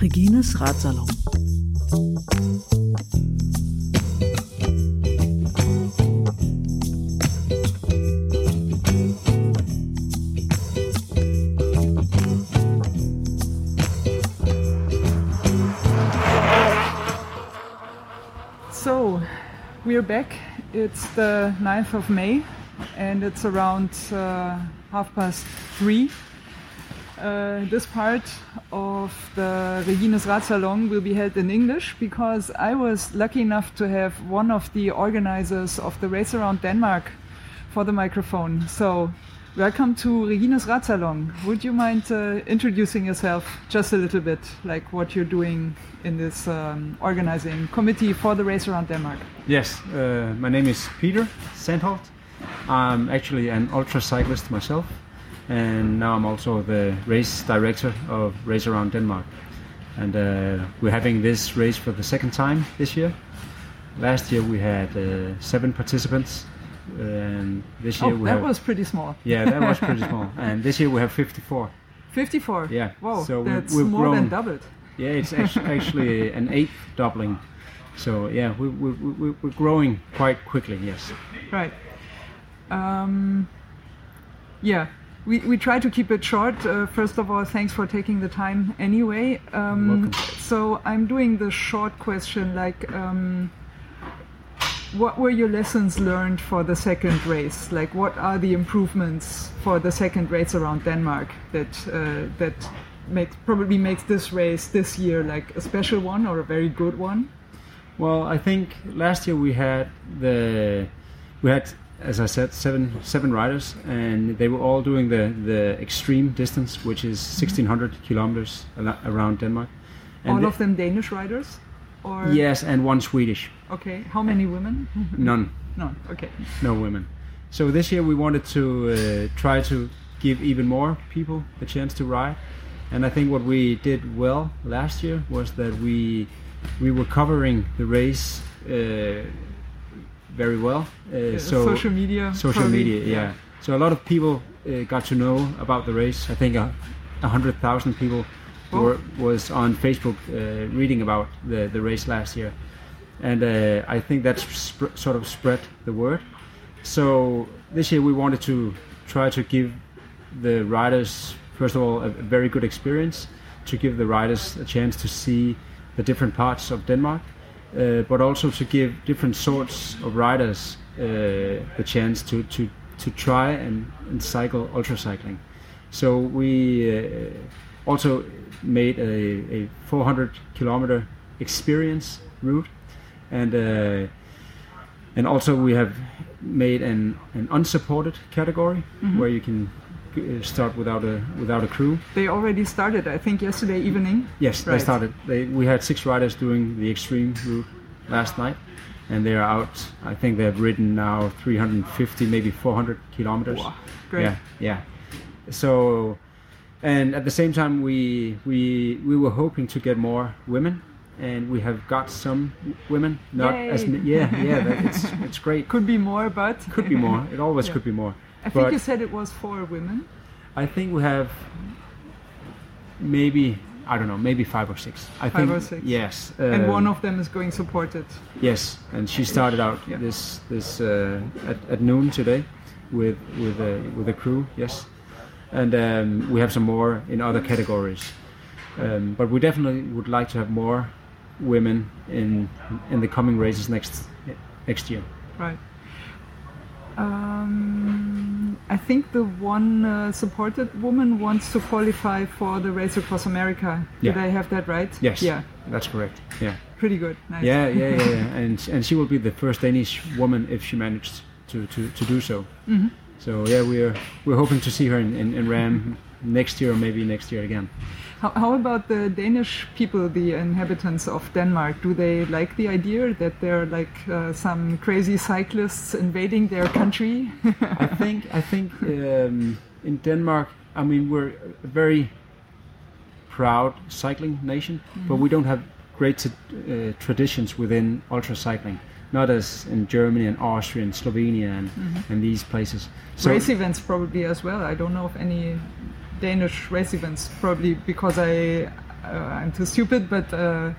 Regines Radsalon. So, we're back. It's the 9th of May and it's around uh, half past three. Uh, this part of the Regines Radsalon will be held in English because I was lucky enough to have one of the organizers of the race around Denmark for the microphone. So, welcome to Regines Radsalon. Would you mind uh, introducing yourself just a little bit, like what you're doing in this um, organizing committee for the race around Denmark? Yes, uh, my name is Peter Sandholt. I'm actually an ultra cyclist myself, and now I'm also the race director of Race Around Denmark. And uh, we're having this race for the second time this year. Last year we had uh, seven participants, and this year Oh, we that have was pretty small. yeah, that was pretty small. And this year we have 54. 54. Yeah, Wow, so we- that's we've more than doubled. Yeah, it's actually an eighth doubling. So yeah, we, we, we, we're growing quite quickly. Yes. Right. Um, yeah, we, we try to keep it short. Uh, first of all, thanks for taking the time anyway. Um, so I'm doing the short question like, um, what were your lessons learned for the second race? Like, what are the improvements for the second race around Denmark that uh, that makes probably makes this race this year like a special one or a very good one? Well, I think last year we had the we had, as I said, seven seven riders, and they were all doing the the extreme distance, which is 1600 kilometers around Denmark. And All of them Danish riders, or Yes, and one Swedish. Okay, how many women? None. No, okay. no women. So this year we wanted to uh, try to give even more people the chance to ride, and I think what we did well last year was that we we were covering the race uh, very well. Uh, so social media. social probably, media, yeah. So a lot of people uh, got to know about the race. I think a, a hundred thousand people Oh. were, was on Facebook uh, reading about the, the race last year, and uh, I think that's sp- sort of spread the word. So this year we wanted to try to give the riders, first of all, a, very good experience, to give the riders a chance to see the different parts of Denmark, uh, but also to give different sorts of riders uh, the chance to, to, to try and, and cycle ultra cycling. So we uh, also made a, a 400 kilometer experience route, and uh, and also we have made an, an unsupported category where you can uh, start without a without a crew. They already started, I think, yesterday evening. Yes, they started. They, we had six riders doing the extreme route last night, and they are out. I think they have ridden now 350, maybe 400 kilometers. Wow, great. Yeah, yeah. So, and at the same time, we we we were hoping to get more women, and we have got some women. Not as Yay. yeah, yeah. That, it's it's great. Could be more, but Could be more. It always Yeah. could be more. I think you said it was four women. I think we have maybe I don't know, maybe five or six. I Five think or six. Yes, and um, one of them is going supported. yes, and she started out Yeah. this this uh, at, at noon today with with a with a crew. Yes, and um, we have some more in other categories, um, but we definitely would like to have more women in in the coming races next next year. Right. Um, I think the one uh, supported woman wants to qualify for the race across America. Did I have that right? Yes, Yeah. that's correct. Yeah. Pretty good. Nice. Yeah, yeah, yeah, yeah. and and she will be the first Danish woman if she managed to to, to do so. Mhm. So yeah, we're we're hoping to see her in, in, in RAAM next year or maybe next year again. How, how about the Danish people, the inhabitants of Denmark? Do they like the idea that there are like uh, some crazy cyclists invading their country? I think I think um, in Denmark, I mean we're a very proud cycling nation, but we don't have great uh, traditions within ultra cycling. not as in Germany and Austria and Slovenia and, and these places. So race events probably as well. I don't know of any Danish residents, probably because I uh, I'm too stupid, but uh,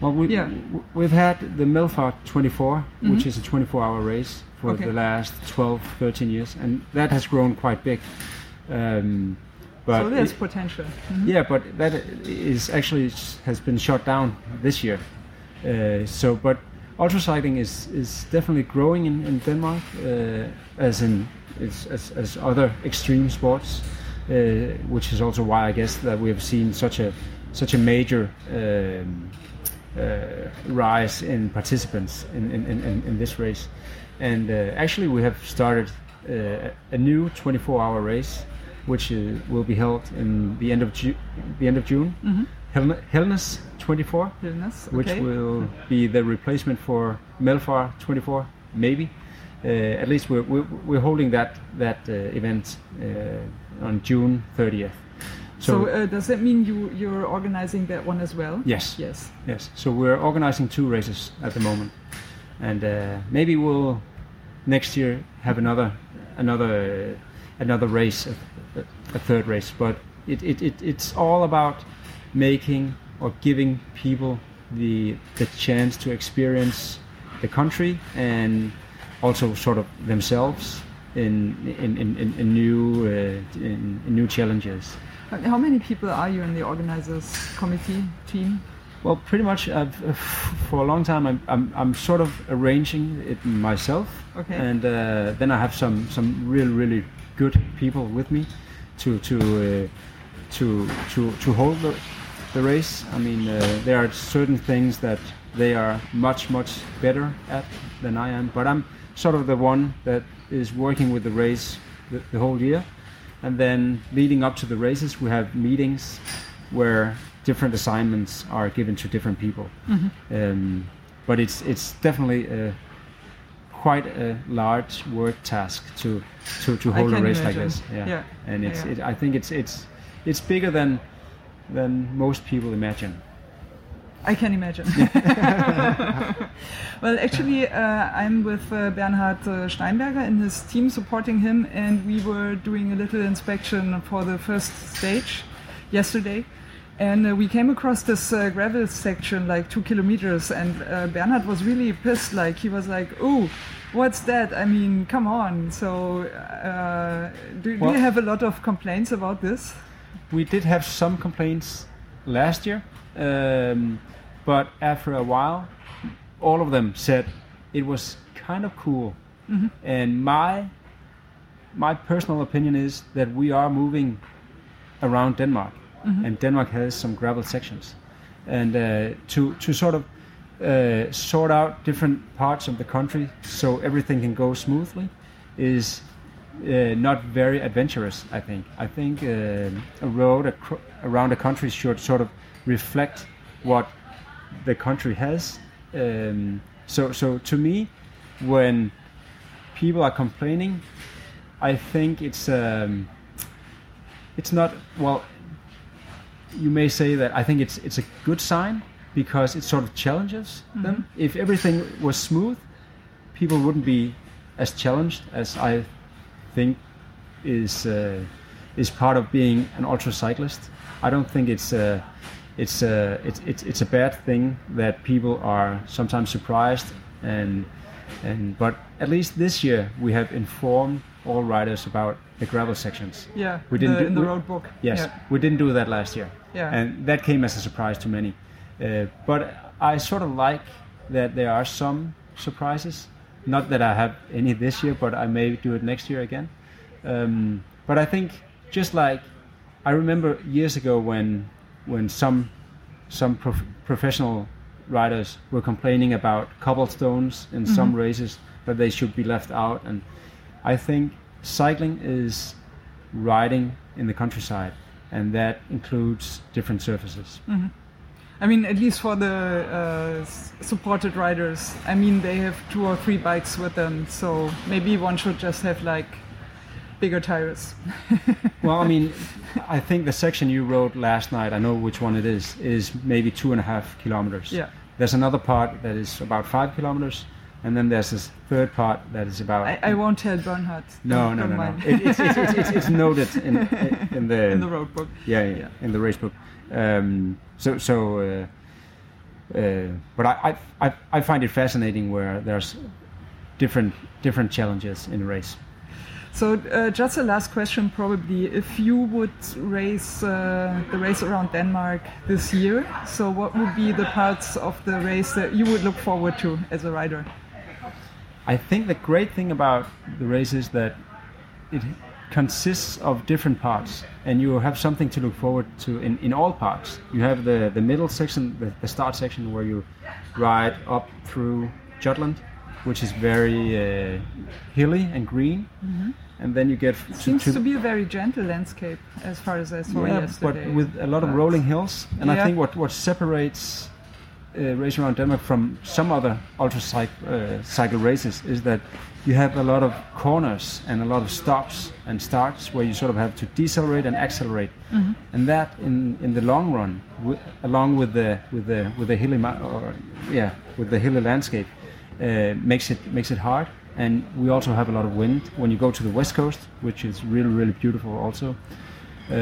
well, we, yeah. we've had the Melfart 24, which is a 24-hour race for Okay. the last 12, 13 years, and that has grown quite big. Um, but so there's it- potential. Yeah, but that is actually has been shut down this year. Uh, so, but ultracycling is is definitely growing in, in Denmark, uh, as in it's, as as other extreme sports, which is also why I guess that we have seen such a such a major um, uh, rise in participants in, in, in, in this race. And uh, actually, we have started uh, a new 24-hour race, which uh, will be held in the end of Ju- the end of June. Helne- Helnes 24, Illness, which will be the replacement for Melfar 24, maybe. Uh, at least we're, we're, we're holding that that uh, event uh, on June 30th. So, uh, does that mean you you're organizing that one as well? yes, Yes. Yes, so we're organizing two races at the moment, and uh, maybe we'll next year have another another another race, a, a third race. But it, it, it it's all about making or giving people the the chance to experience the country and also sort of themselves in in, in, in, new uh, in, in new challenges. How many people are you in the organizers committee team? Well, pretty much I've, uh, for a long time I'm, I'm, I'm sort of arranging it myself, Okay. and uh, then I have some some really really good people with me to to uh, to to to hold the, the race. I mean, uh, there are certain things that they are much much better at than I am, but I'm sort of the one that is working with the race the, the whole year, and then leading up to the races, we have meetings where different assignments are given to different people. Um, but it's it's definitely a, quite a large work task to to, to hold a race like imagine. this. Yeah, Yeah. and it's Yeah. It, I think it's it's it's bigger than than most people imagine. I can imagine. well, actually, uh, I'm with uh, Bernhard uh, Steinberger and his team supporting him, and we were doing a little inspection for the first stage yesterday. And uh, we came across this uh, gravel section, like two kilometers, and uh, Bernhard was really pissed. Like, he was like, Oh, what's that? I mean, come on. So, uh, do, do you have a lot of complaints about this? We did have some complaints last year, um, but after a while, all of them said it was kind of cool. And my my personal opinion is that we are moving around Denmark, and Denmark has some gravel sections, and uh, to to sort of uh, sort out different parts of the country so everything can go smoothly is uh, not very adventurous. I think. I think uh, a road acro- around the country should sort of reflect what the country has. Um, so, so to me, when people are complaining, I think it's um, it's not well. You may say that I think it's it's a good sign because it sort of challenges them. If everything was smooth, people wouldn't be as challenged as I think is uh, is part of being an ultra cyclist. I don't think it's uh, it's, uh, it's it's it's a bad thing that people are sometimes surprised and and but at least this year we have informed all riders about the gravel sections. Yeah, We didn't the, do- in the we- road book. Yes, Yeah. we didn't do that last year. Yeah. And that came as a surprise to many. Uh, but I sort of like that there are some surprises. Not that I have any this year, but I may do it next year again. Um, but I think just like I remember years ago when when some some prof- professional riders were complaining about cobblestones in some races that they should be left out, and I think cycling is riding in the countryside, and that includes different surfaces. I mean, at least for the uh, supported riders. I mean, they have two or three bikes with them, so maybe one should just have like bigger tires. well, I mean, I think the section you rode last night, I know which one it is, is maybe two and a half kilometers. Yeah. There's another part that is about five kilometers, and then there's this third part that is about. I, I won't tell Bernhard. no, no, no, no. It, it's, it's, it's, it's, it's noted in, in the in the road book. yeah, yeah, yeah, in the race book. Um, so, so, uh, uh, but I, I, I, I find it fascinating where there's different, different challenges in a race. So uh, just a last question, probably. If you would race uh, the race around Denmark this year, so what would be the parts of the race that you would look forward to as a rider? I think the great thing about the race is that it consists of different parts, and you have something to look forward to in, in all parts. You have the, the middle section, the, the start section, where you ride up through Jutland, which is very uh, hilly and green, and then you get f- Seems to be a very gentle landscape, as far as I saw yeah, yesterday. but with a lot of rolling hills. And I think what, what separates uh, race around Denmark from some other ultra cycle, uh, cycle races is that you have a lot of corners and a lot of stops and starts where you sort of have to decelerate and accelerate, Mm-hmm. and that in, in the long run, wi- along with the with the with the hilly ma- or yeah with the hilly landscape, uh, makes it makes it hard. And we also have a lot of wind when you go to the west coast, which is really really beautiful also uh,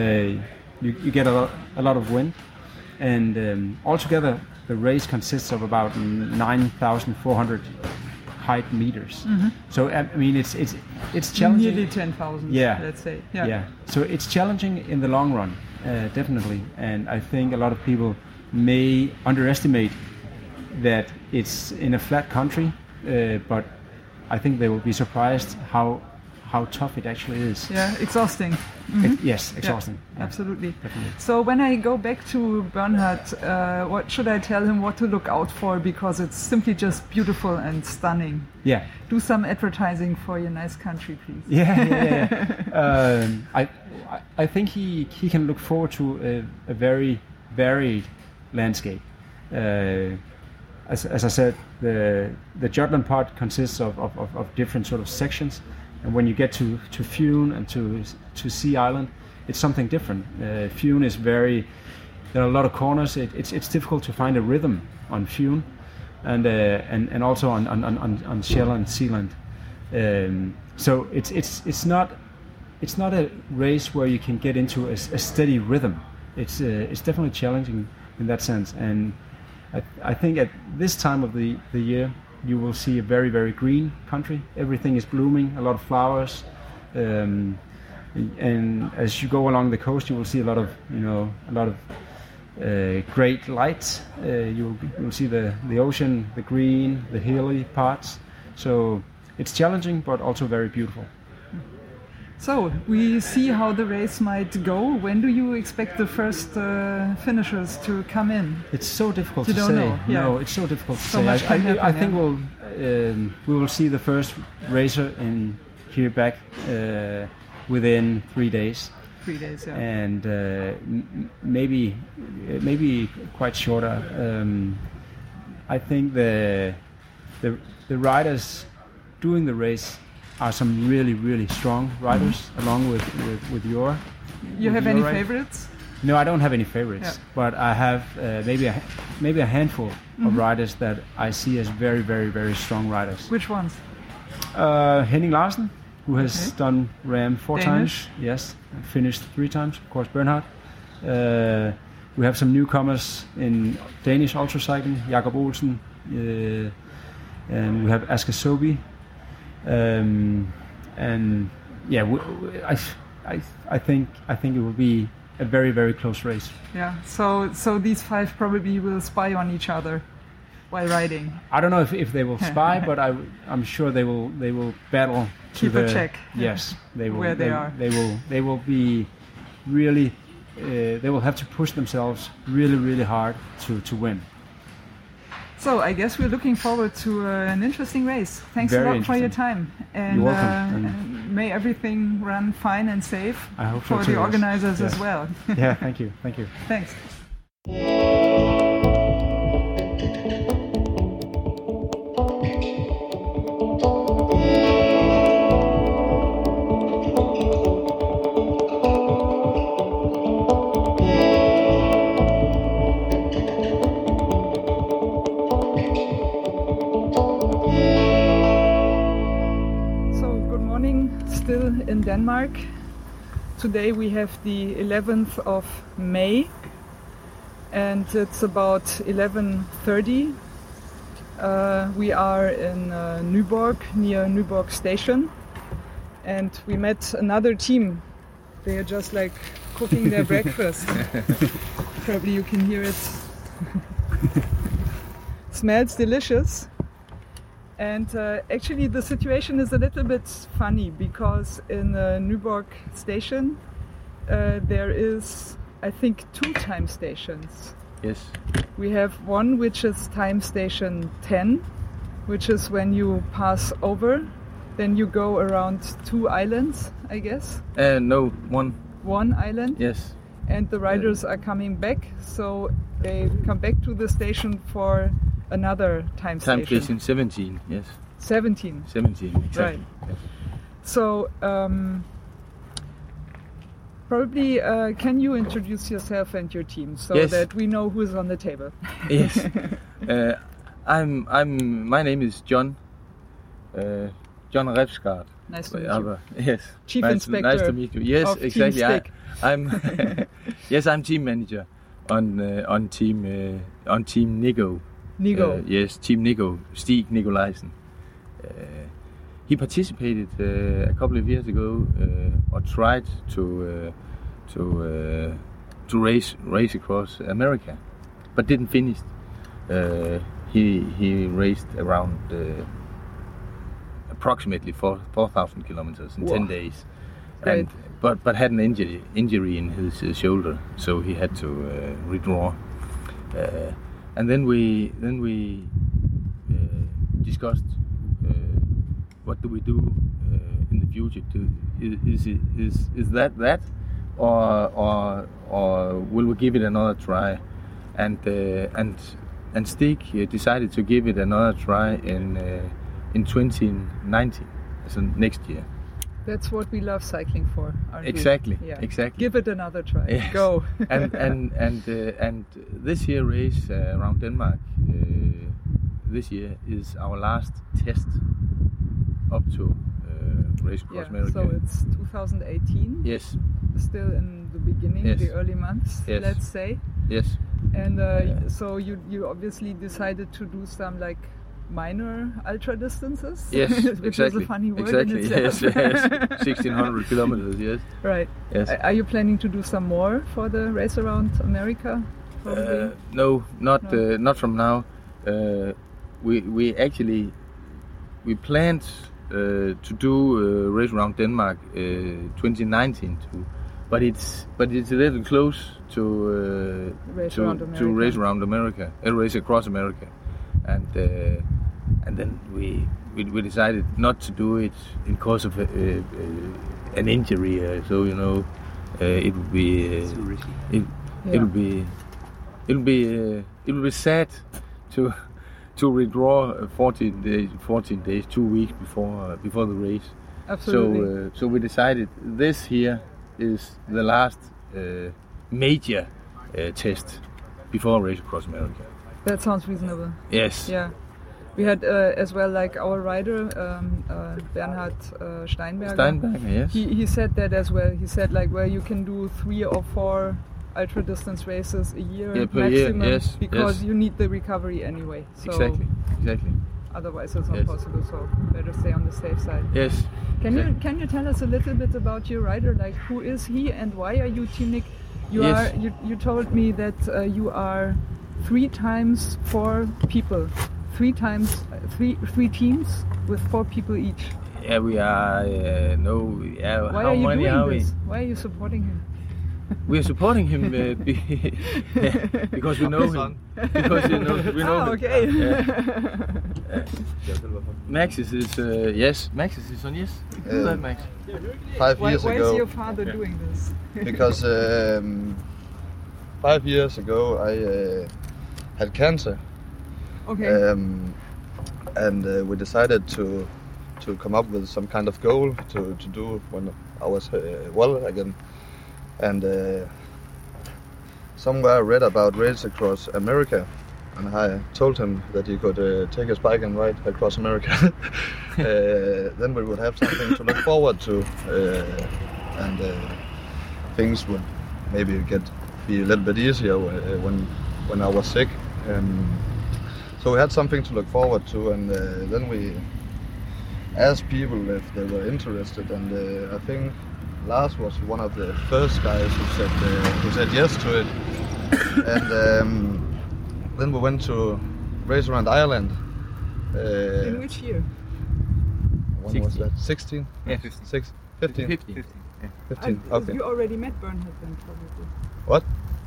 you, you get a lot, a lot of wind, and um, altogether the race consists of about 9,400 height meters. So I mean, it's it's it's challenging. Nearly 10,000, Yeah. let's say. yeah. So it's challenging in the long run, uh, definitely, and I think a lot of people may underestimate that it's in a flat country, uh, but I think they will be surprised how how tough it actually is. Yeah, exhausting. It- yes, exhausting. Yeah, absolutely. Definitely. So when I go back to Bernhard, uh, what should I tell him what to look out for? Because it's simply just beautiful and stunning. Yeah. Do some advertising for your nice country, please. Yeah, yeah, yeah. um, I, I- I think he, he can look forward to a, a very varied landscape. Uh, as, as I said, the the Jutland part consists of, of, of, different sort of sections, and when you get to to Fune and to to Sea Island, it's something different. Uh, Fune is very there are a lot of corners. It, it's it's difficult to find a rhythm on Fune, and uh, and and also on on on, on, Shell and Sealand. Um, so it's it's it's not it's not a race where you can get into a steady rhythm. It's uh, it's definitely challenging in that sense, and I, I think at this time of the, the year you will see a very very green country. Everything is blooming, a lot of flowers, um, and as you go along the coast, you will see a lot of you know a lot of uh, great lights. Uh, you'll you'll see the the ocean, the green, the hilly parts. So it's challenging, but also very beautiful. So we see how the race might go. When do you expect the first uh, finishers to come in? It's so difficult You to don't say. know, yeah. No, it's so difficult to So say. I, happen, I think yeah. we'll um, we will see the first racer in here back uh, within three days, Three days, yeah. and uh, maybe maybe quite shorter. Um, I think the the the riders doing the race are some really really strong riders, Mm-hmm. along with with, with your. you with have your any favorites? No, I don't have any favorites, Yeah. but I have uh, maybe a maybe a handful Mm-hmm. of riders that I see as very, very, very strong riders. Which ones? Uh, Henning Larsen, who has Okay. done RAAM four Danish. times, yes, finished three times. Of course, Bernhard. Uh, we have some newcomers in Danish ultracycling, Jakob Olsen, uh, and we have Asker Sobi. Um, and yeah, we, we- I, I, I think I think it will be a very, very close race. Yeah. So so these five probably will spy on each other while riding. I don't know if, if they will spy, but I, I'm sure they will they will battle to Keep a the, check. Yes, they will. Where they are. They will. They will be really. Uh, they will have to push themselves really, really hard to, to win. So I guess we're looking forward to uh, an interesting race. Thanks Very a lot for your time, and You're welcome, uh, and- may everything run fine and safe for the organizers as well. Yeah, thank you, thank you. Thanks. In Denmark. Today we have the 11th of May and it's about 11.30. Uh, we are in uh, Nyborg, near Nyborg station and we met another team. They are just like cooking their breakfast. Probably you can hear it. Smells delicious. And uh, actually, the situation is a little bit funny because in uh, Nyborg station, uh, there is, I think, two time stations. Yes. We have one which is time station 10, which is when you pass over, then you go around two islands, I guess. Uh, no, one. One island. Yes. And the riders are coming back, so they come back to the station for another time, Time station. station 17. Yes. 17. 17. Exactly. Right. So, um, probably uh, can you introduce yourself and your team so Yes. that we know who's on the table? yes. Uh, I'm. I'm. My name is John. Uh, John Repsgaard. Nice to meet you. Aber- Yes. Chief nice, Inspector Nice to meet you. Yes, exactly. I, I'm yes, I'm team manager on uh, on team uh, on team Nico. Nico. Uh, yes, Team Nico, Stig Nikolajsen. Uh, he participated uh, a couple of years ago uh, or tried to uh, to uh, to race race across America, but didn't finish. Uh, he he raced around uh, approximately four four thousand kilometers in Wow. ten days, Great. and but but had an injury injury in his uh, shoulder, so he had to uh. Uh, and then we then we uh, discussed uh, what do we do uh, in the future to is is is, is that that? Or or or will we give it another try? And uh, and and Stig decided to give it another try in uh, in 2019 so next year That's what we love cycling for. aren't we? Exactly, Yeah. exactly. Give it another try. Yes. Go. and and and uh, and this year race uh, around Denmark uh, this year is our last test up to uh, race across yeah. America. So it's 2018. yes, Still in the beginning, Yes. the early months, Yes. let's say. yes, And uh, Yeah. so you you obviously decided to do some like minor ultra distances. yes, which exactly, is a funny word exactly. Yes, yes, sixteen hundred kilometers. Yes, right. yes. Are you planning to do some more for the race around America? Uh, no, not No. Uh, not from now. Uh, we we actually we planned uh, to do uh, race around Denmark uh, 2019 too, but it's but it's a little close to uh, Race to around to America. race around America, uh, race across America, and uh, and then we, we we decided not to do it in because of uh, uh, an injury. Uh, so you know, uh, it would be uh, it, Yeah. it'll be it'll be uh, it'll be sad to to withdraw uh, 14 days 14 days two weeks before uh, before the race Absolutely. so uh, so we decided this here is the last uh, major uh, test before race across America that sounds reasonable. yes Yeah. We had uh, as well like our rider um, uh, Bernhard uh, Steinberger. Steinberger yes He, he said that as well. He said like where you can do three or four ultra distance races a year Yeah, per year, maximum yes, because yes. you need the recovery anyway. So exactly exactly otherwise it's not Yes. possible. So better stay on the safe side. yes Can you can you tell us a little bit about your rider? Like who is he and why are you Team Nick? You are you, you told me that uh, you are three times four people, three times uh, three three teams with four people each. yeah we are uh, no yeah Why how are you many doing are we this? Why are you supporting him? we are supporting him uh, be, because we know him because you know we know ah, him. okay. Max is uh, yes. Maxis is on yes. Do Um, that, Max. five why years why ago is your father doing this? because um, five years ago I uh, had cancer Okay. um, and uh, we decided to to come up with some kind of goal to, to do when I was uh, well again and uh, somewhere I read about race across America and I told him that he could uh, take his bike and ride across America. uh, then we would have something to look forward to, uh, and uh, things would maybe get be a little bit easier when when I was sick. Um, so we had something to look forward to, and uh, then we asked people if they were interested, and uh, I think Lars was one of the first guys who said uh, who said yes to it, and um, then we went to race around Ireland. Uh, In which year? when was 16. that? 16? Yeah, 15. Six, 15? 15. 15. I- Okay. You already met Bernhard then, probably. What?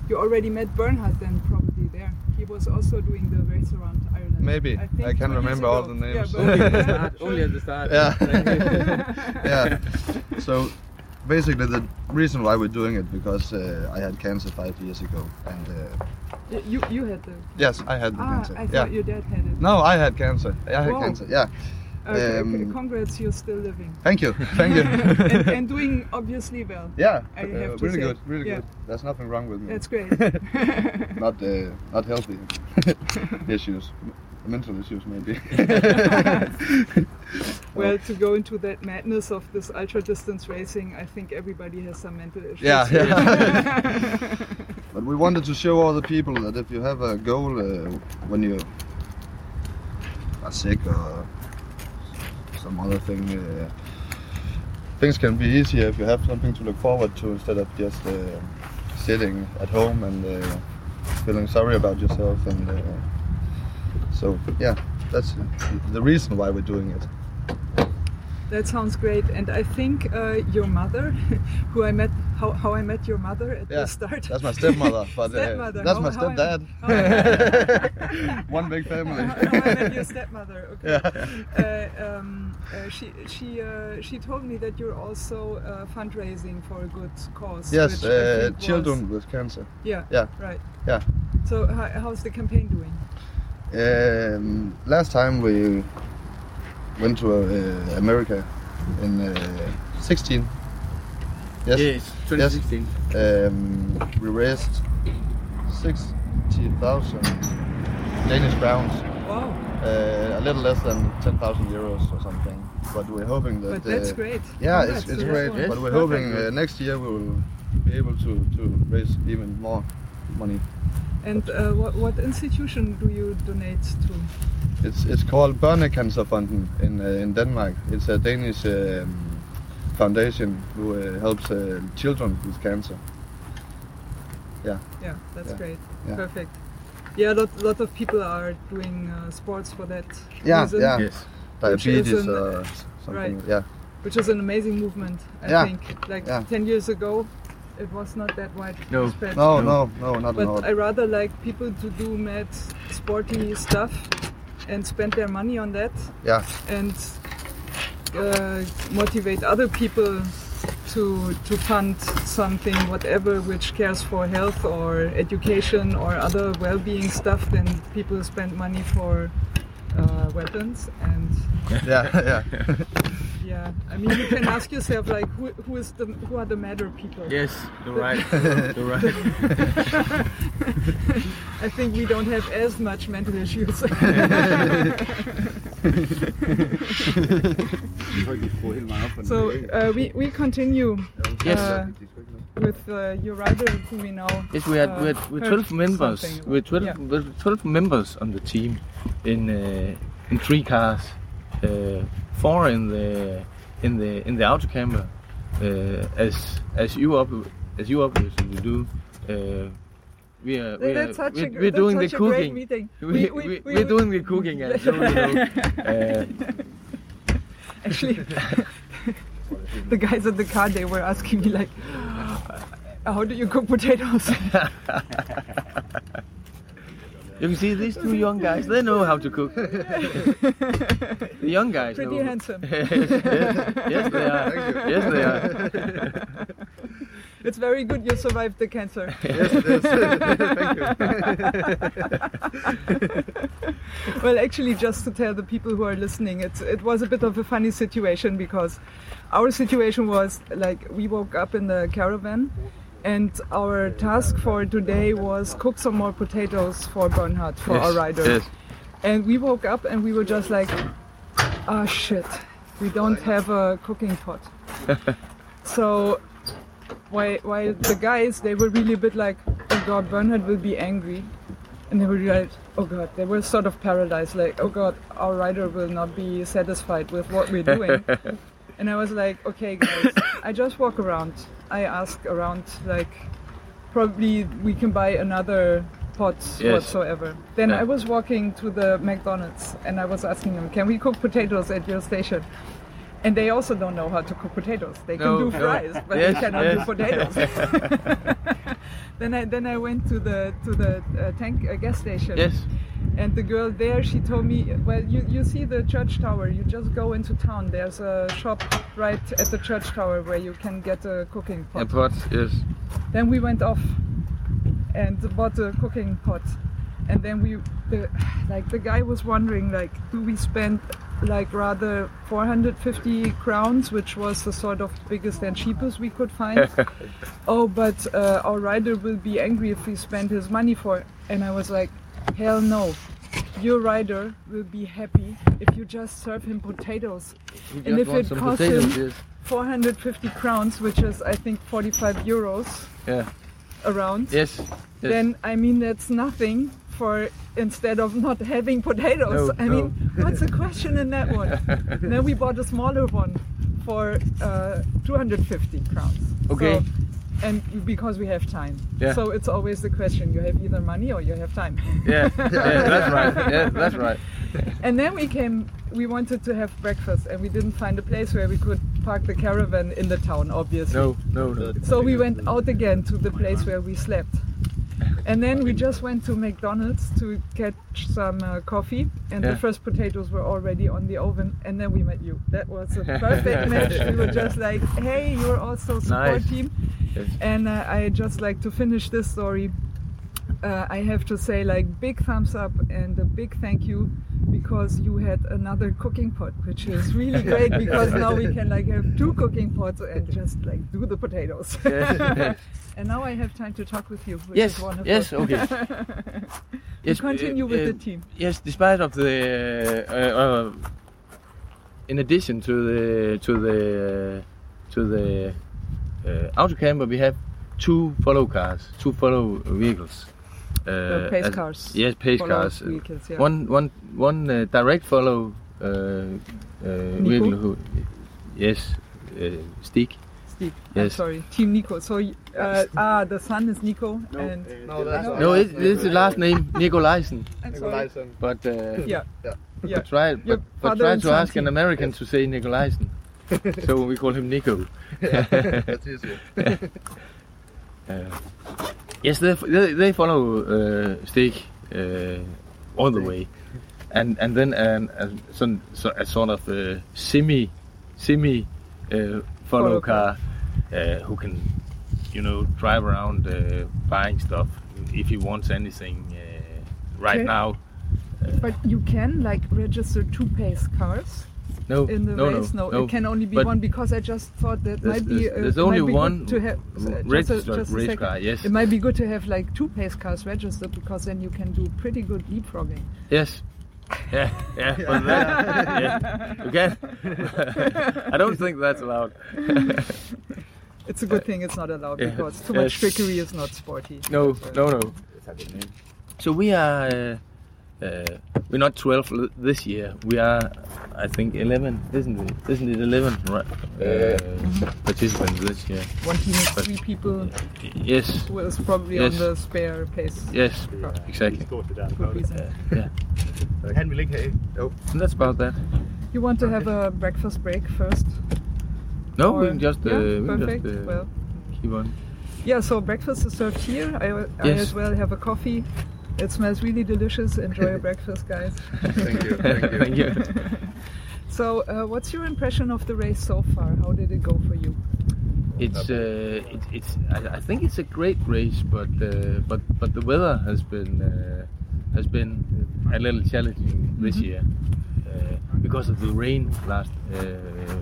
You already met Bernhard then, probably there. He was also doing the race around Ireland. Maybe. think I can't two remember all the names. Yeah, Only at the start. Only at the start. Yeah. yeah. So basically, the reason why we're doing it because uh, I had cancer five years ago, and uh, you you had the. yes, I had the Ah, cancer. I thought yeah. your dad had it. No, I had cancer. I had Wow. cancer. Yeah. Okay, Um, okay, congrats, you're still living. Thank you. Thank you. and, and doing obviously well. yeah. I uh, have to really say. good. Really Yeah. good. There's nothing wrong with me. That's great. not uh, not healthy issues, mental issues maybe. well, to go into that madness of this ultra distance racing, I think everybody has some mental issues. Yeah, yeah. but we wanted to show all the people that if you have a goal uh, when you are sick or some other thing, uh, things can be easier if you have something to look forward to instead of just uh, sitting at home and uh, feeling sorry about yourself. And uh, so, yeah, that's the reason why we're doing it. That sounds great. And I think uh, your mother, who I met, how, how I met your mother at Yeah, the start. That's my stepmother, but uh, Stepmother, that's how- my stepdad. how One big family. How, how I met your stepmother. Okay. Yeah. Uh, um, uh, she she uh, she told me that you're also uh, fundraising for a good cause. Yes, which think was- children with cancer. Yeah. Yeah. Right. Yeah. So how, how's the campaign doing? Um, last time we went to uh, America in uh, 16. Yes. Yes, 2016. Um, we raised 60,000 Danish crowns. Wow. Uh, a little less than 10,000 euros or something. But we're hoping that. But that's uh, great. Yeah, it's, it's great. one. Yes, but we're Perfect. hoping uh, next year we will be able to, to raise even more money. And uh, what, what institution do you donate to? It's it's called Børnecancerfonden in uh, in Denmark. It's a Danish um, foundation who uh, helps uh, children with cancer. Yeah, Yeah, that's Yeah. great. Yeah. Perfect. Yeah, a lot, lot of people are doing uh, sports for that Yeah, reason, yeah. Yes. diabetes an- or something. right. Yeah, which is an amazing movement. I Yeah. think like Yeah. 10 years ago, it was not that wide No. no, no, no, not at all. But I rather like people to do mad sporty stuff and spend their money on that Yeah, and uh, motivate other people to to fund something, whatever, which cares for health or education or other well-being stuff. Then people spend money for uh, weapons and yeah, yeah. Yeah. I mean, you can ask yourself like, who, who is the who are the matter people? Yes, you're right. you're right. I think we don't have as much mental issues. so uh, we we continue Yes. uh, with uh, your rider who we know. Yes, we had, uh, we had, we had 12 members. We had 12, Yeah. we had 12 members on the team in uh, in three cars. Four in the in the in the auto camper, uh, as as you up as you obviously do. Uh, we are, we are, we're, we're doing the cooking. We, we, we, are doing the cooking. Uh, Actually, the guys in the car they were asking me like, "How do you cook potatoes?" you can see these two young guys, they know how to cook. the young guys Pretty know. handsome. yes, yes, they are. Yes, they are. It's very good you survived the cancer. yes, yes. Thank you. well, actually, just to tell the people who are listening, it's, it was a bit of a funny situation because our situation was like we woke up in the caravan And our task for today was cook some more potatoes for Bernhard, for Yes, our rider. yes. And we woke up and we were just like, ah, shit, we don't have a cooking pot. so, while, while the guys, they were really a bit like, oh god, Bernhard will be angry. And they were like, oh god, they were sort of paralyzed, like, oh god, our rider will not be satisfied with what we're doing. and I was like, okay, guys, I just walk around. I ask around, like, probably we can buy another pot Yes. whatsoever. Then Yeah. I was walking to the McDonald's and I was asking them, can we cook potatoes at your station? And they also don't know how to cook potatoes. They can No, do no. fries, but Yes, they cannot yes. do potatoes. then I then I went to the to the uh, tank uh, gas station. Yes. And the girl there, she told me, well, you, you see the church tower, you just go into town. There's a shop right at the church tower where you can get a cooking pot. A pot. Yes. Then we went off and bought a cooking pot. And then we, the, like the guy was wondering, like, do we spend like rather 450 crowns, which was the sort of biggest and cheapest we could find? oh, but uh, our rider will be angry if we spend his money for. it. And I was like, hell no. Your rider will be happy if you just serve him potatoes. We And if it costs potatoes, him- yes. 450 crowns, which is I think 45 euros Yeah. around. Yes. yes. Then I mean that's nothing for instead of not having potatoes. No, I no. mean, what's the question in that one? then we bought a smaller one for uh, 250 crowns. Okay. So, and because we have time. Yeah. So it's always the question: you have either money or you have time. yeah. yeah. That's right. Yeah. That's right. And then we came, we wanted to have breakfast and we didn't find a place where we could park the caravan in the town, obviously. No. No. No. So we went out again to the place where we slept. And then we just went to McDonald's to catch some uh, coffee, and Yeah. the first potatoes were already on the oven. And then we met you. That was a perfect match. We were just like, "Hey, you're also support Nice. team." And uh, I just like to finish this story. Uh, I have to say, like, big thumbs up and a big thank you because you had another cooking pot, which is really great because now we can like have two cooking pots and just like do the potatoes. Yes, yes. and now I have time to talk with you, which Yes. Yes. Okay. We continue uh, with uh, the team. Yes, despite of the, uh, uh, in addition to the to the uh, to the uh, auto camper, we have two follow cars, two follow vehicles. Uh, pace as- cars. Yes, pace Follow cars. vehicles, yeah. One one one uh, direct follow uh, uh, vehicle. Who, yes, uh, Stig. Steve, I'm yes. sorry, Team Nico. So uh, ah, the son is Nico, and No, that's No. No, it, it's the last name, Nikolajsen. I'm sorry. Nikolajsen. But uh, Yeah, Yeah. yeah. try, Your but, but try to son ask an team. American to say Nikolajsen. so we call him Nico. That's easy. Uh, yes, they, they, they follow uh, Stig uh, all the way, and and then an, a, some, so, a sort of uh, semi semi uh, follow Follow car uh, who can, you know, drive around uh, buying stuff if he wants anything uh, right Okay. now. But you can like register two pace cars No, in the no, race. no, No, it can only be But one because I just thought that There's, might be. there's, uh, there's it only be one to have uh, just a- registered just a race car. Yes, It might be good to have like two pace cars registered because then you can do pretty good leapfrogging. Yes. Yeah, yeah, but that, yeah, you. I don't think that's allowed. It's a good thing it's not allowed Yeah. because too much trickery is not sporty. No, But, uh, no, no. So we are, uh, uh, we're not 12 l- this year. We are, I think, 11, isn't it? Isn't it 11 right? Uh, participants this year? One team is But- three people Yes, who is probably Yes. on the spare pace. yes, exactly. Good reason. Yeah, Han vil ikke have. Jo. and that's about that. You want to have a breakfast break first? No, we can just, uh, yeah, we can perfect. just uh, well, keep on. yeah. So breakfast is served here. I, I Yes. as well have a coffee. It smells really delicious. Enjoy your breakfast, guys. Thank you. Thank you. Thank you. So, uh, what's your impression of the race so far? How did it go for you? It's uh, it, it's I, I think it's a great race, but uh, but but the weather has been uh, has been a little challenging this Mhm. year uh, because of the rain last uh,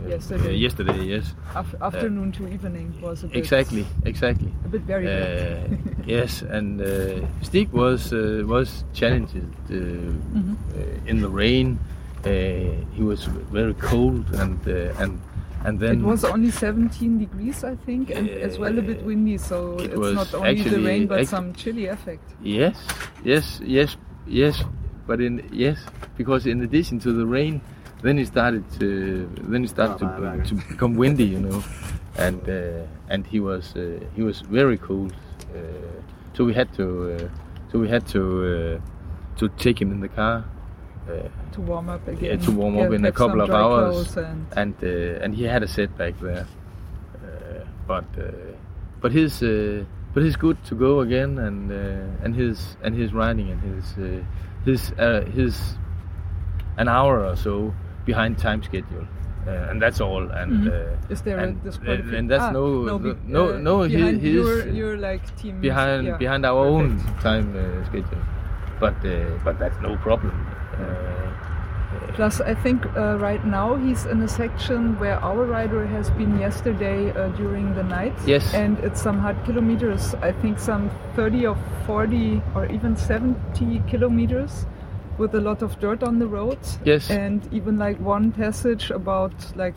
Yesterday. uh, yesterday, yes, Af- afternoon to evening was a bit exactly, exactly. a bit very bad. Uh, yes, and uh, Stig was uh, was challenged uh, Mm-hmm. uh, in the rain. Uh, he was very cold, and uh, and and then It was only 17 degrees, I think, and as well a bit windy, so It it's was not only the rain but some chilly effect. Yes, yes, yes, yes. But in yes, because in addition to the rain, then it started to then it started to, to become windy, you know, and uh, and he was uh, he was very cold, uh, so we had to uh, so we had to uh, to take him in the car. Uh, To warm up again. yeah, to warm up in a couple of hours, And and uh, and he had a setback there, uh, but uh, but his uh, but he's good to go again, and uh, and his and his riding and his uh, his uh, his an hour or so behind time schedule, uh, and that's all. And uh, is there and, a disqualification? and that's ah, no no, no be- no, uh, no he, he's your, your like team behind yeah. behind our own time uh, schedule, but uh, but that's no problem. Uh, Plus, I think uh, right now he's in a section where our rider has been yesterday uh, during the night. Yes. And it's some hard kilometers. I think some 30 or 40 or even 70 kilometers with a lot of dirt on the road. Yes. And even like one passage about like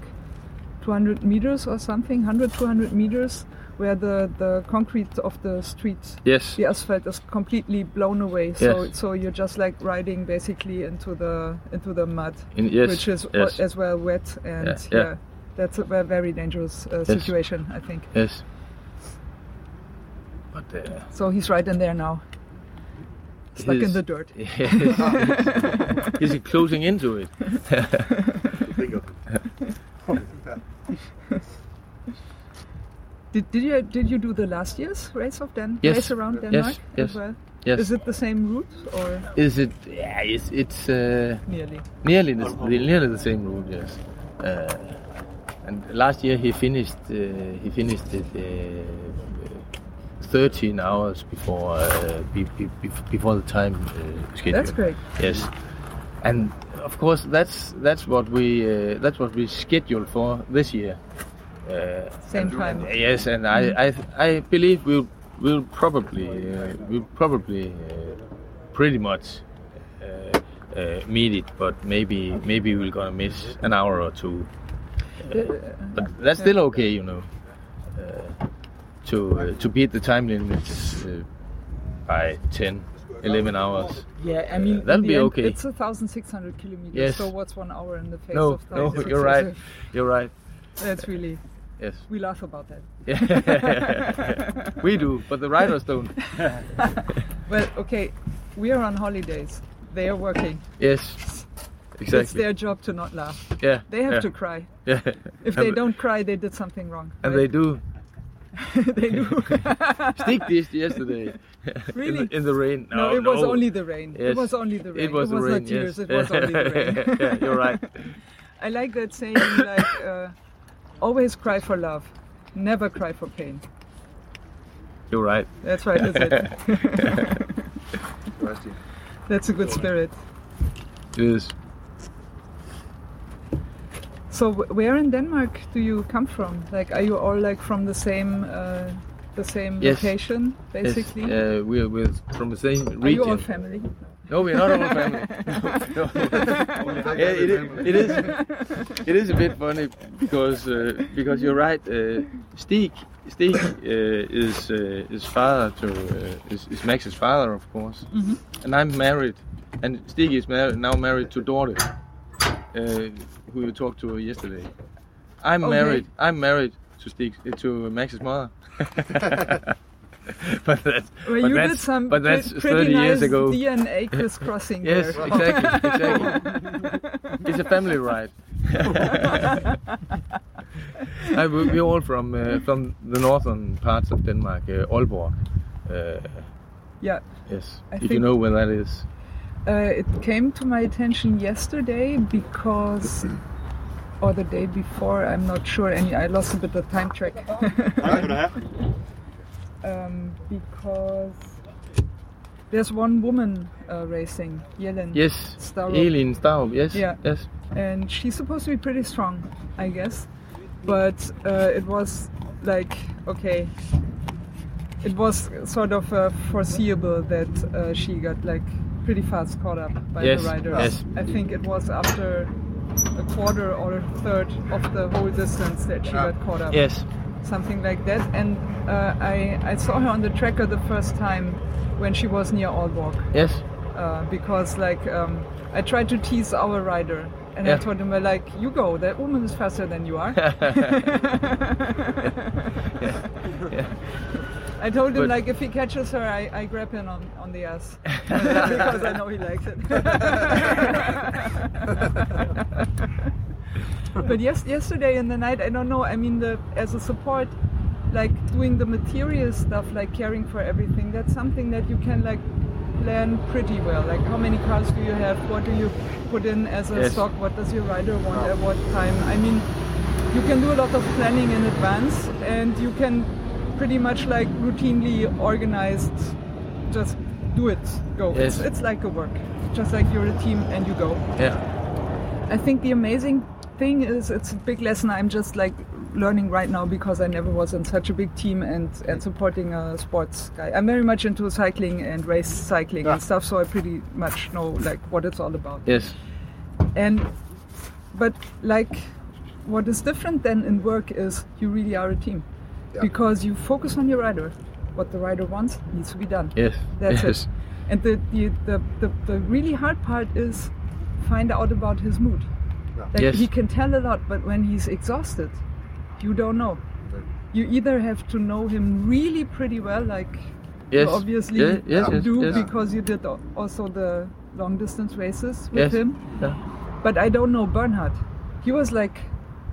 200 meters or something, 100, 200 meters, where the, the concrete of the street yes. the asphalt is completely blown away. So Yes. so you're just like riding basically into the into the mud, In, yes. which is yes. as well wet and Yeah, yeah, yeah. that's a very dangerous uh, situation, I think. Yes. But uh, So he's right in there now, stuck in the dirt. Yes. he closing into it. Did, did you did you do the last year's race of Dan Yes. race around Denmark yes. as well? Yes. Is it the same route or Is it? Yeah, it's it's uh, nearly? nearly the, nearly the same route. Yes. Uh, and last year he finished uh, he finished it uh, 13 hours before uh, be, be, be- before the time uh, schedule. That's great. Yes, and of course that's that's what we uh, that's what we scheduled for this year. Uh, Same time. and- yes, and I, I I believe we'll we'll probably uh, we'll probably uh, pretty much uh, uh, meet it, but maybe maybe we're gonna miss an hour or two. Uh, but that's still okay, you know. Uh, to uh, to beat the time limits uh, by 10, 11 hours. Yeah, I mean that'll be end, okay. It's a thousand six hundred kilometers. Yes. So what's one hour in the face No, of that? no, 1,600? you're right. You're right. That's really Yes. we laugh about that. we do, but the riders don't. Well, okay, we are on holidays. They are working. Yes, Exactly. It's their job to not laugh. Yeah, They have yeah, to cry. Yeah. If they don't cry, they did something wrong. and right? they do. they do. Stick this yesterday. Really? in, the, in the rain. No, no, it was no. only the rain. Yes. It was only the rain. It was the not rain. tears. yes. It was only the rain. yeah, you're right. I like that saying, like, uh, always cry for love, never cry for pain. You're right. That's right, is it? That's a good spirit. It is. So, where in Denmark do you come from? Like, are you all like from the same, uh, the same Yes. location, Yes, basically? uh, we're, we're from the same region. Are you all family? No, we're not all family. no, no. yeah, it, it is. It is a bit funny because uh, because you're right. Uh, Stig Stig uh, is uh, is father to uh, is, is Max's father, of course, and I'm married, and Stig is mar- now married to daughter, uh, who you talked to yesterday. I'm Okay. married. I'm married to Stig to Max's mother. but that's Well, but you that's, did some but that's pretty 30 nice years ago. DNA crisscrossing Yes, there. exactly, exactly. it's a family ride. I, we- we're all from uh, from the northern parts of Denmark, uh, Aalborg. Uh, yeah. yes, I if you know where that is. Uh, it came to my attention yesterday because, or the day before, I'm not sure. And I lost a bit of time track. um, because there's one woman uh, racing, Yellen. Yes, Starup. Elin Staub. Yes, Yeah. yes. and she's supposed to be pretty strong, I guess. But uh, it was like okay, it was sort of uh, foreseeable that uh, she got like pretty fast caught up by Yes, the riders. yes. I think it was after a quarter or a third of the whole distance that she got caught up Yes. something like that. And uh, I, I saw her on the tracker the first time when she was near Aalborg Yes. uh, because like um, I tried to tease our rider and I told him well, like you go that woman is faster than you are. I told him But- like if he catches her I, I grab him on, on the ass because I know he likes it. but yes, yesterday in the night, I don't know. I mean, the as a support, like doing the material stuff, like caring for everything. That's something that you can like plan pretty well. Like how many cars do you have? What do you put in as a Yes. stock? What does your rider want at what time? I mean, you can do a lot of planning in advance, and you can pretty much like routinely organized. Just do it, go. Yes. It's, it's like a work, just like you're a team and you go. Yeah. I think the amazing thing is it's a big lesson I'm just like learning right now because I never was in such a big team and, and mm. supporting a sports guy. I'm very much into cycling and race cycling and ah. stuff, so I pretty much know like what it's all about. Yes. And but like what is different than in work is you really are a team Yeah. because you focus on your rider. What the rider wants needs to be done. Yes. That's yes. it. And the, the, the, the, the really hard part is find out about his mood. Like Yes. he can tell a lot, but when he's exhausted, you don't know. You either have to know him really pretty well, like Yes. you obviously Yeah, yes, yes, do because you did also the long distance races with him. Yeah. But I don't know Bernhard. He was like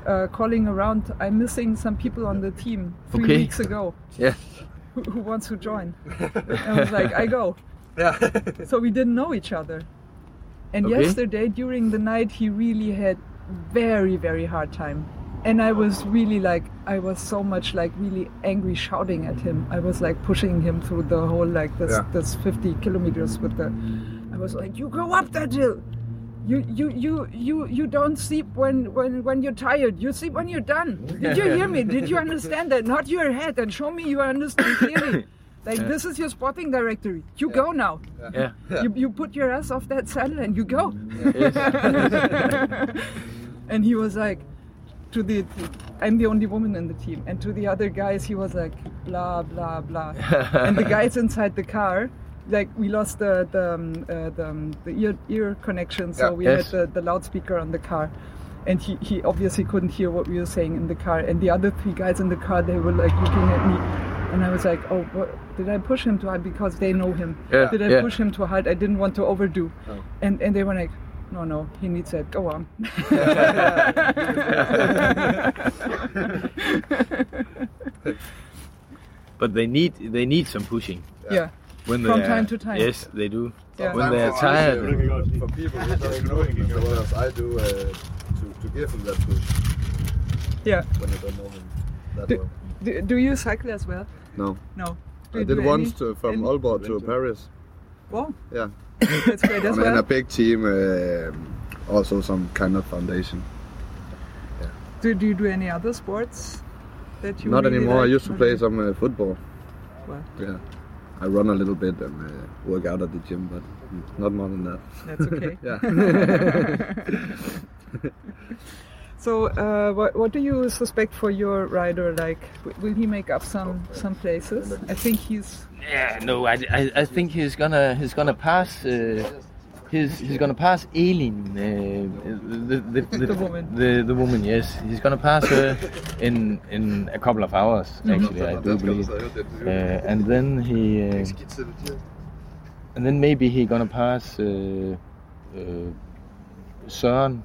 uh, calling around. I'm missing some people on the team three Okay. weeks ago. Yeah. Who, who wants to join? I was like, I go. Yeah. So we didn't know each other. And Okay. yesterday during the night he really had very very hard time. And I was really like I was so much like really angry shouting at him. I was like pushing him through the whole like this Yeah. this 50 kilometers with the I was like you go up that hill. You you you you you don't sleep when when when you're tired. You sleep when you're done. Did you hear me? Did you understand that? Not your head and show me you understand clearly. Like this is your spotting directory. You go now. Yeah. You, you put your ass off that saddle and you go. And he was like, to the, I'm the only woman in the team. And to the other guys, he was like, blah, blah, blah. and the guys inside the car, like we lost the the, um, uh, the, um, the ear, ear connection, so Yeah. we Yes. had the, the loudspeaker on the car. And he, he obviously couldn't hear what we were saying in the car. And the other three guys in the car, they were like looking at me. And I was like, oh, what, did I push him too hard because they know him? Yeah, Did I yeah. push him too hard? I didn't want to overdo. Oh. And, and they were like, no, no, he needs it. Go on. but they need they need some pushing yeah. When they From are- time to time. Yes, they do. Yeah. When they are tired. For people who don't know him as well as I do, uh, to, to give him that push Yeah. when you don't know him that Do, well. do, do you cycle as well? No. No. Do I did once to, from any- Aalborg to Paris. Wow, Yeah. that's great as I'm in well. a big team, uh, also some kind of foundation. Do, do you do any other sports that you Not really anymore. I used to play some uh, football. Well, Yeah. I run a little bit and uh, work out at the gym, but not more than that. that's okay. Yeah. So, uh, what, what do you suspect for your rider? Like, will he make up some some places? I think he's Yeah, no, I, I, I think he's gonna he's gonna pass. Uh, he's he's gonna pass Elin, uh, the, the, the, The woman. The, the woman, yes, he's gonna pass her in in a couple of hours. Actually, I do believe. Uh, and then he uh, and then maybe he gonna pass uh, uh, Søren.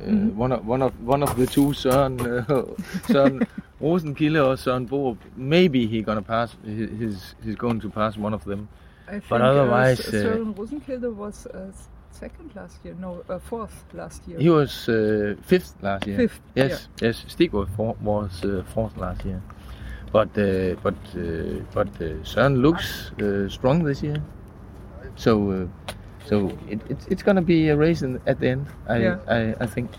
Uh, one of one of one of the two Søren uh, Søren Rosenkilde or Søren Borup. Maybe he gonna pass. He, he's he's going to pass one of them. I think But otherwise, uh, uh, Søren Rosenkilde was uh, second last year. No, uh, fourth last year. He was uh, fifth last year. Fifth, Yes, yes. Stig was, four, was uh, fourth last year. But uh, but uh, but uh, Søren looks uh, strong this year. So uh, So it, it, it's gonna be a race in, at the end. I Yeah. I, I think.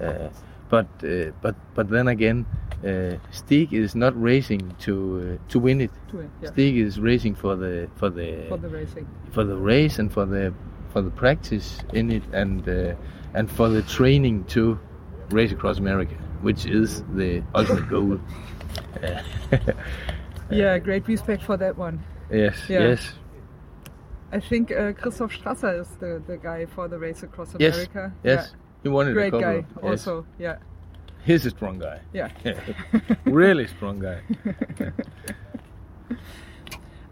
Uh, but uh, but but then again, uh, Stig is not racing to uh, to win it. To it, yeah. Stig is racing for the for the For the racing. for the race and for the for the practice in it and uh, and for the training to race across America, which is the ultimate goal. Yeah, great respect for that one. yes, Yeah. yes, I think uh, Christoph Strasser is the, the guy for the race across yes, America. yes. He won it Great guy, yes. also. Yeah, He's a strong guy. yeah. really strong guy.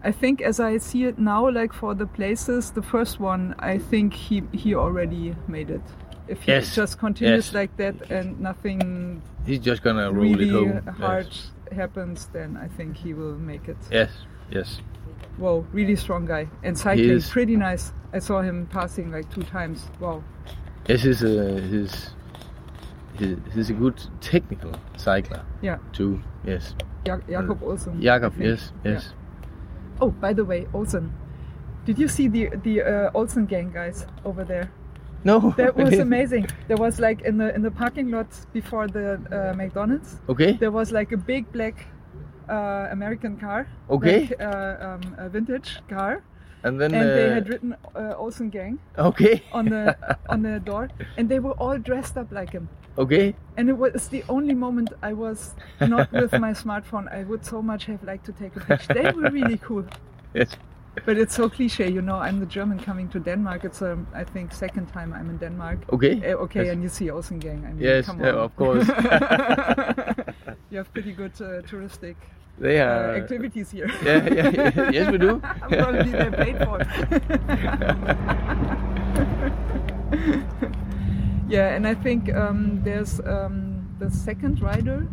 I think as I see it now, like for the places, the first one, I think he he already made it. If he Yes, just continues yes. like that and nothing He's just gonna roll really it home. hard Yes. happens, then I think he will make it. yes, yes. Wow, really strong guy. And cycling, pretty nice. I saw him passing like two times. Wow. Yes, he's a he's, he's he's a good technical cycler Yeah, too. Yes, Ja- Jakob Olsen. Jakob. Yes, yes. Oh, by the way, Olsen. Did you see the the uh, Olsen gang guys over there? No, That was amazing. There was like in the in the parking lot before the uh, McDonald's. Okay. There was like a big black uh, American car. Okay. Like, uh, um, a vintage car, And then and they uh, had written uh, Olsen gang okay, on the on the door, and they were all dressed up like him. okay. And it was the only moment I was not with my smartphone. I would so much have liked to take a picture. They were really cool. Yes. But it's so cliche, you know. I'm the German coming to Denmark. It's um, I think second time I'm in Denmark. Okay. Eh, okay, Yes. and you see Olsen Gang. I mean, Yes, come yeah, on. of course. you have pretty good uh, touristic They uh, activities here. yeah, yeah, yeah. Yes, we do. I'm probably they're paid for. yeah, and I think um, there's um, the second rider.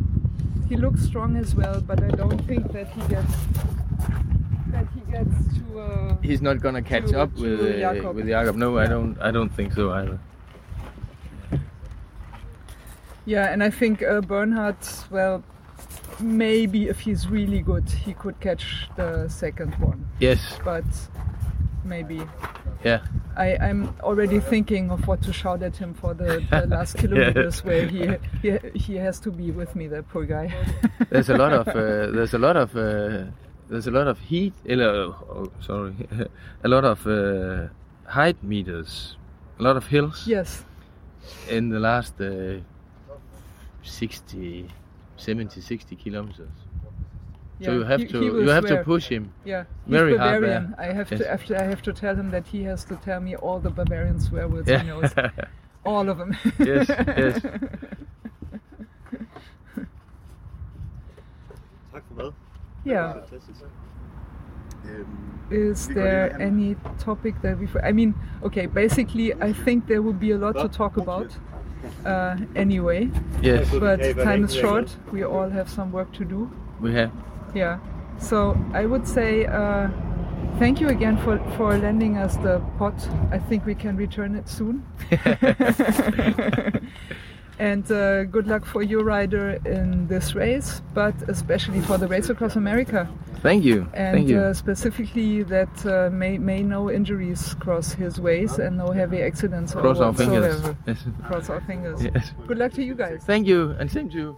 He looks strong as well, but I don't think that he gets that he gets to. Uh, He's not gonna catch To- up with to uh, Jakob. with Jakob. No, I don't. I don't think so either. Yeah, and I think uh, Bernhard, well, maybe if he's really good, he could catch the second one. Yes. But maybe. Yeah. I, I'm already thinking of what to shout at him for the, the last kilometers where he, he he has to be with me, that poor guy. There's a lot of. Uh, there's a lot of. Uh, there's a lot of heat. Uh, oh, sorry. a lot of uh, height meters. A lot of hills. yes. In the last uh, 60, 70, 60 kilometers. So you have he- to he you have to push him. Yeah, he's very hard Bavarian. there. I have Yes. to, to I have to tell him that he has to tell me all the Bavarian swear words Yeah. he knows, all of them. Yes, yes. Tak for mad. Yeah. Fantastisk. Is there any topic that we? I mean, okay. Basically, I think there will be a lot to talk about. Uh, anyway, yes, but time is short. We all have some work to do. we have. Yeah. So I would say uh, thank you again for for lending us the pot. I think we can return it soon. and uh, good luck for your rider in this race, but especially for the race across America. Thank you. and Thank you. Uh, specifically that uh, may may no injuries cross his ways and no heavy accidents or Cross our fingers. Yes. Cross our fingers. Yes. Good luck to you guys. Thank you, and same to you.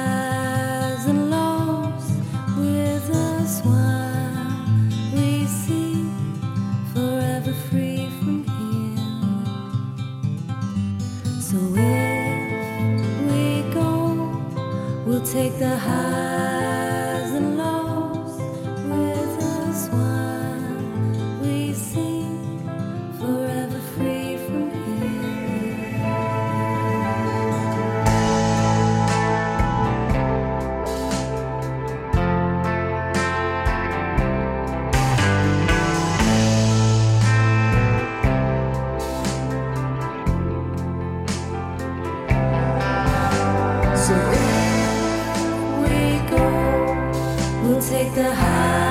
take the highs